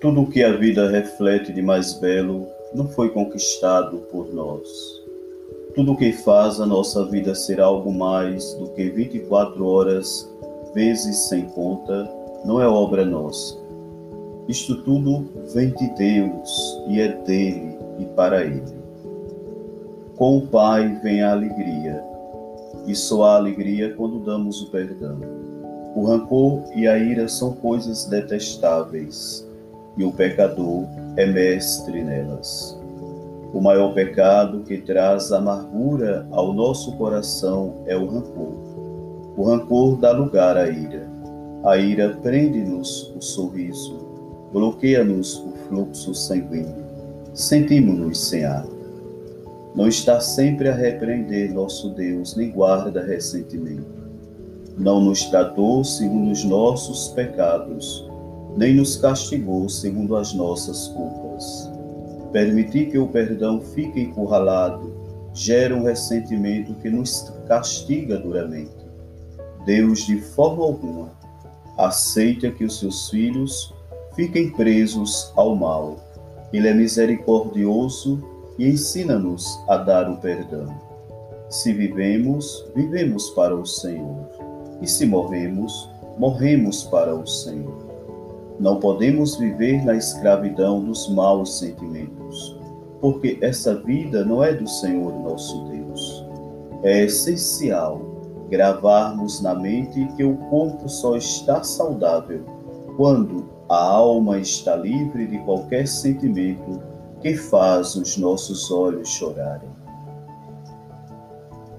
Tudo o que a vida reflete de mais belo não foi conquistado por nós. Tudo o que faz a nossa vida ser algo mais do que 24 horas, vezes sem conta, não é obra nossa. Isto tudo vem de Deus e é dele e para ele. Com o Pai vem a alegria, e só há alegria quando damos o perdão. O rancor e a ira são coisas detestáveis e o pecador é mestre nelas. O maior pecado que traz amargura ao nosso coração é o rancor. O rancor dá lugar à ira. A ira prende-nos o sorriso, bloqueia-nos o fluxo sanguíneo. Sentimos-nos sem ar. Não está sempre a repreender nosso Deus, nem guarda ressentimento. Não nos tratou segundo os nossos pecados, nem nos castigou segundo as nossas culpas. Permitir que o perdão fique encurralado gera um ressentimento que nos castiga duramente. Deus, de forma alguma, aceita que os seus filhos fiquem presos ao mal. Ele é misericordioso e ensina-nos a dar o perdão. Se vivemos, vivemos para o Senhor. E se morremos, morremos para o Senhor. Não podemos viver na escravidão dos maus sentimentos, porque essa vida não é do Senhor nosso Deus. É essencial gravarmos na mente que o corpo só está saudável quando a alma está livre de qualquer sentimento que faz os nossos olhos chorarem.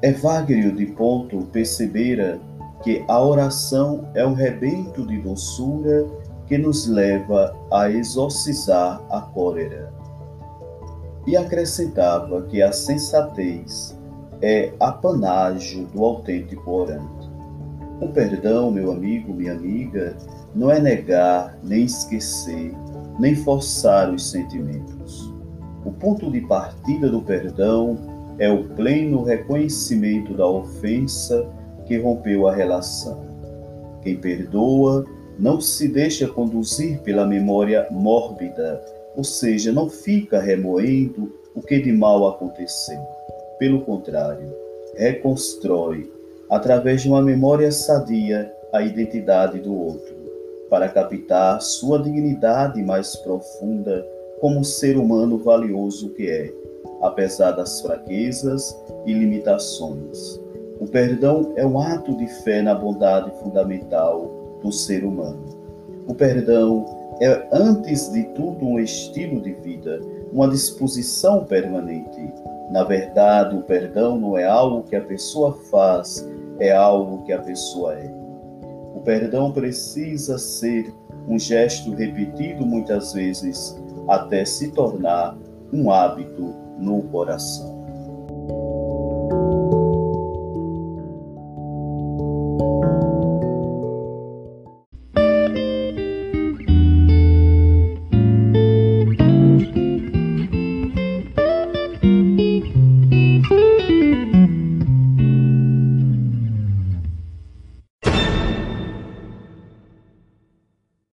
Evagrio de Ponto percebera que a oração é um rebento de doçura que nos leva a exorcizar a cólera. E acrescentava que a sensatez é apanágio do autêntico orante. O perdão, meu amigo, minha amiga, não é negar, nem esquecer, nem forçar os sentimentos. O ponto de partida do perdão é o pleno reconhecimento da ofensa que rompeu a relação. Quem perdoa não se deixa conduzir pela memória mórbida, ou seja, não fica remoendo o que de mal aconteceu. Pelo contrário, reconstrói, através de uma memória sadia, a identidade do outro, para captar sua dignidade mais profunda como ser humano valioso que é, apesar das fraquezas e limitações. O perdão é um ato de fé na bondade fundamental do ser humano. O perdão é, antes de tudo, um estilo de vida, uma disposição permanente. Na verdade, o perdão não é algo que a pessoa faz, é algo que a pessoa é. O perdão precisa ser um gesto repetido muitas vezes até se tornar um hábito no coração.